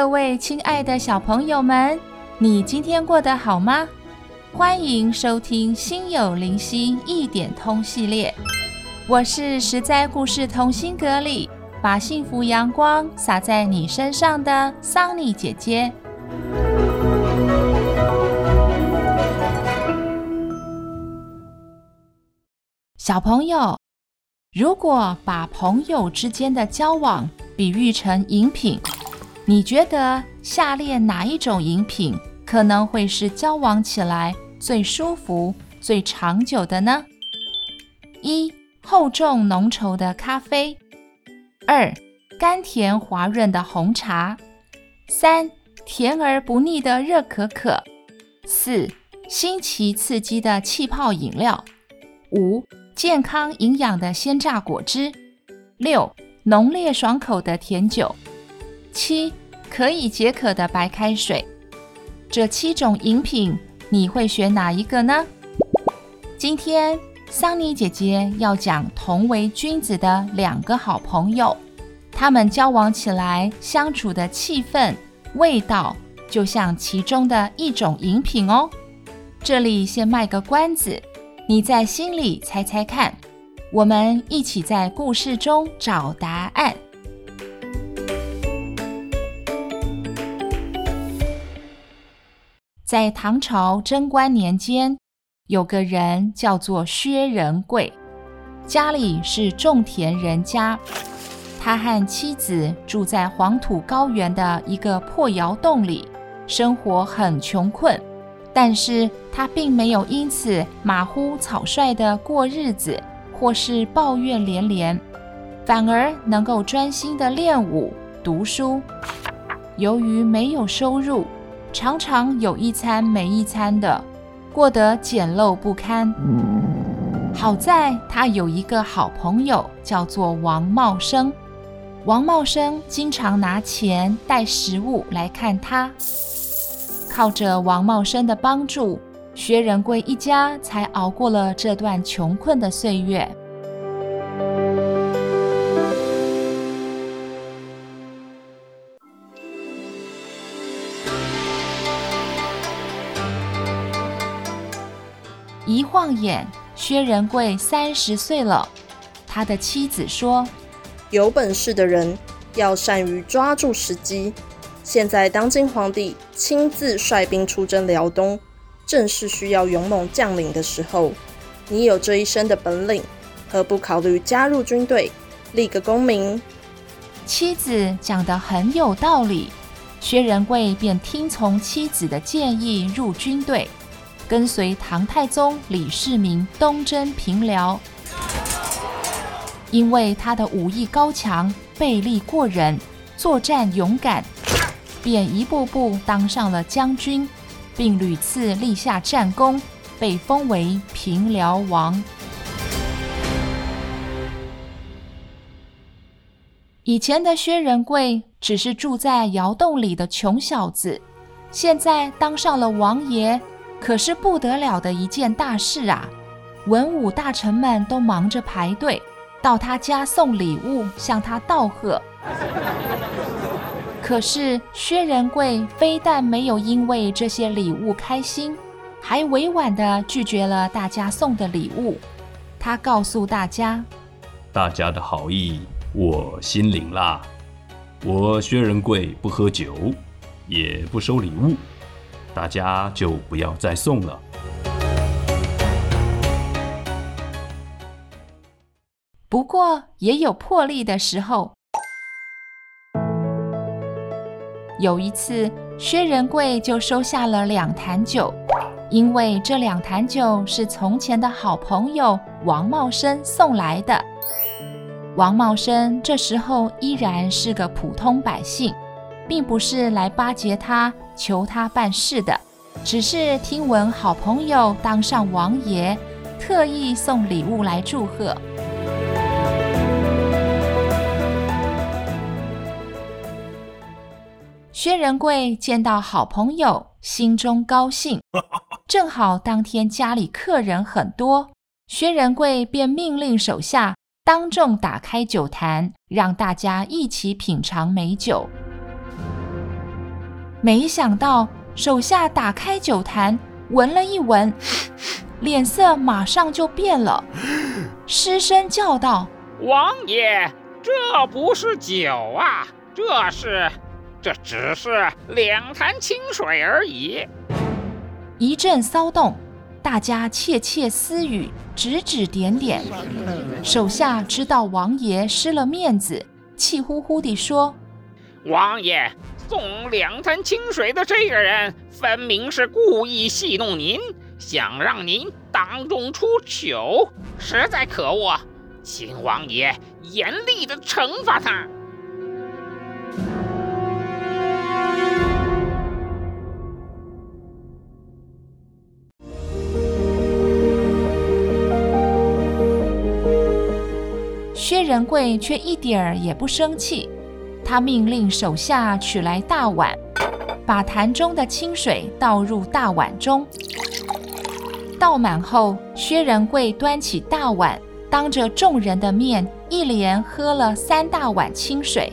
各位亲爱的小朋友们，你今天过得好吗？欢迎收听《心有灵犀一点通》系列，我是实在故事同心阁里把幸福阳光洒在你身上的桑尼姐姐。小朋友，如果把朋友之间的交往比喻成饮品，你觉得下列哪一种饮品可能会是交往起来最舒服、最长久的呢？一、厚重浓稠的咖啡；二、甘甜滑润的红茶；三、甜而不腻的热可可；四、新奇刺激的气泡饮料；五、健康营养的鲜榨果汁；六、浓烈爽口的甜酒；七。可以解渴的白开水，这七种饮品你会选哪一个呢？今天桑尼姐姐要讲同为君子的两个好朋友，他们交往起来相处的气氛、味道，就像其中的一种饮品哦。这里先卖个关子，你在心里猜猜看，我们一起在故事中找答案。在唐朝贞观年间，有个人叫做薛仁贵，家里是种田人家。他和妻子住在黄土高原的一个破窑洞里，生活很穷困。但是他并没有因此马虎草率地过日子，或是抱怨连连，反而能够专心地练武、读书。由于没有收入，常常有一餐没一餐的，过得简陋不堪。好在他有一个好朋友，叫做王茂生。王茂生经常拿钱带食物来看他。靠着王茂生的帮助，薛仁贵一家才熬过了这段穷困的岁月。晃眼，薛仁贵三十岁了。他的妻子说：“有本事的人要善于抓住时机。现在当今皇帝亲自率兵出征辽东，正是需要勇猛将领的时候。你有这一身的本领，何不考虑加入军队，立个功名？”妻子讲得很有道理，薛仁贵便听从妻子的建议入军队。跟随唐太宗李世民东征平辽，因为他的武艺高强、背力过人、作战勇敢，便一步步当上了将军，并屡次立下战功，被封为平辽王。以前的薛仁贵只是住在窑洞里的穷小子，现在当上了王爷。可是不得了的一件大事啊！文武大臣们都忙着排队到他家送礼物，向他道贺。可是薛仁贵非但没有因为这些礼物开心，还委婉地拒绝了大家送的礼物。他告诉大家：“大家的好意我心领啦，我薛仁贵不喝酒，也不收礼物。”大家就不要再送了。不过也有破例的时候。有一次，薛仁贵就收下了两坛酒，因为这两坛酒是从前的好朋友王茂生送来的。王茂生这时候依然是个普通百姓，并不是来巴结他、求他办事的，只是听闻好朋友当上王爷，特意送礼物来祝贺。薛仁贵见到好朋友，心中高兴。正好当天家里客人很多，薛仁贵便命令手下当众打开酒坛，让大家一起品尝美酒。没想到手下打开酒坛，闻了一闻，脸色马上就变了，失声叫道：“王爷，这不是酒啊，这是……”这只是两坛清水而已。一阵骚动，大家窃窃私语，指指点点。手下知道王爷失了面子，气呼呼地说：“王爷送两坛清水的这个人，分明是故意戏弄您，想让您当众出糗，实在可恶，请王爷严厉的惩罚他。”薛仁贵却一点儿也不生气，他命令手下取来大碗，把坛中的清水倒入大碗中。倒满后，薛仁贵端起大碗，当着众人的面，一连喝了三大碗清水。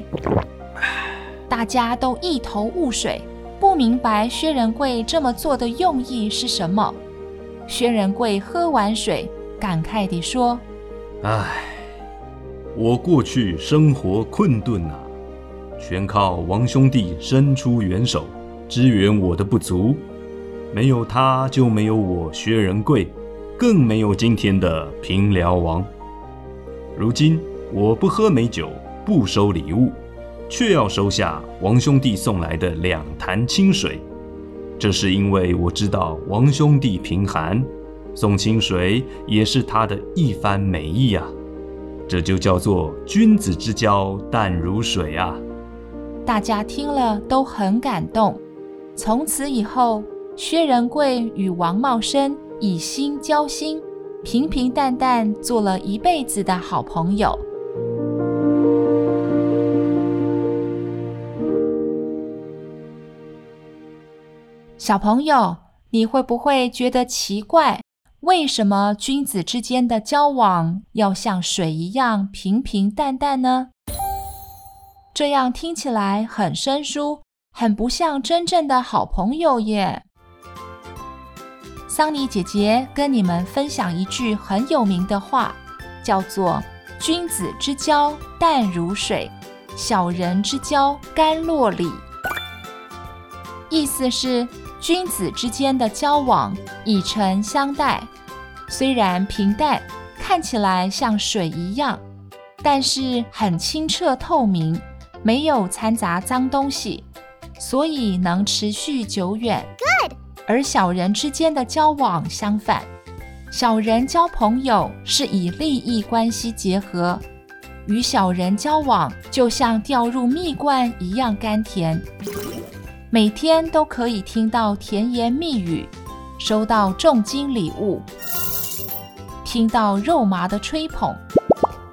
大家都一头雾水，不明白薛仁贵这么做的用意是什么。薛仁贵喝完水，感慨地说：“唉。”我过去生活困顿啊，全靠王兄弟伸出援手，支援我的不足。没有他，就没有我薛仁贵，更没有今天的平辽王。如今我不喝美酒，不收礼物，却要收下王兄弟送来的两坛清水。这是因为我知道王兄弟贫寒，送清水也是他的一番美意啊。这就叫做君子之交淡如水啊！大家听了都很感动。从此以后，薛仁贵与王茂生以心交心，平平淡淡做了一辈子的好朋友。小朋友，你会不会觉得奇怪？为什么君子之间的交往要像水一样平平淡淡呢？这样听起来很生疏，很不像真正的好朋友耶。桑尼姐姐跟你们分享一句很有名的话，叫做“君子之交淡如水，小人之交甘若醴”。意思是，君子之间的交往以诚相待，虽然平淡，看起来像水一样，但是很清澈透明，没有掺杂脏东西，所以能持续久远。Good。而小人之间的交往相反，小人交朋友是以利益关系结合，与小人交往就像掉入蜜罐一样甘甜。每天都可以听到甜言蜜语，收到重金礼物，听到肉麻的吹捧，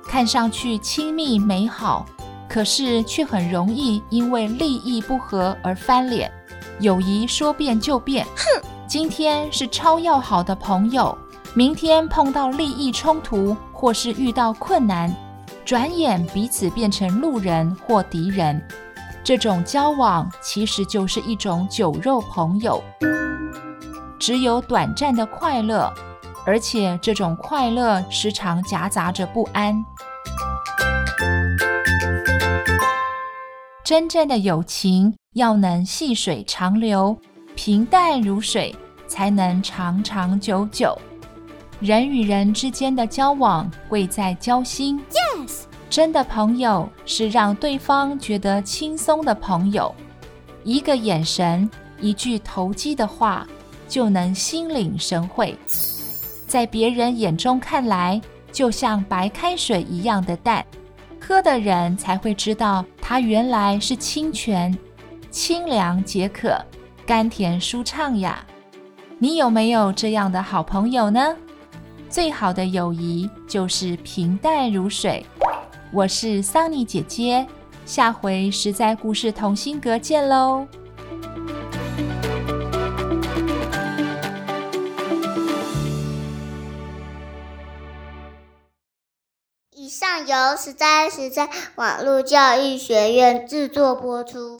看上去亲密美好，可是却很容易因为利益不合而翻脸。友谊说变就变，哼！今天是超要好的朋友，明天碰到利益冲突或是遇到困难，转眼彼此变成路人或敌人。这种交往其实就是一种酒肉朋友，只有短暂的快乐，而且这种快乐时常夹杂着不安。真正的友情要能细水长流，平淡如水，才能长长久久。人与人之间的交往贵在交心。Yes。真的朋友是让对方觉得轻松的朋友，一个眼神，一句投机的话，就能心领神会，在别人眼中看来，就像白开水一样的淡，喝的人才会知道它原来是清泉，清凉解渴，甘甜舒畅呀。你有没有这样的好朋友呢？最好的友谊就是平淡如水。我是桑尼姐姐，下回实在故事同心阁见喽。由实在实在网络教育学院制作播出。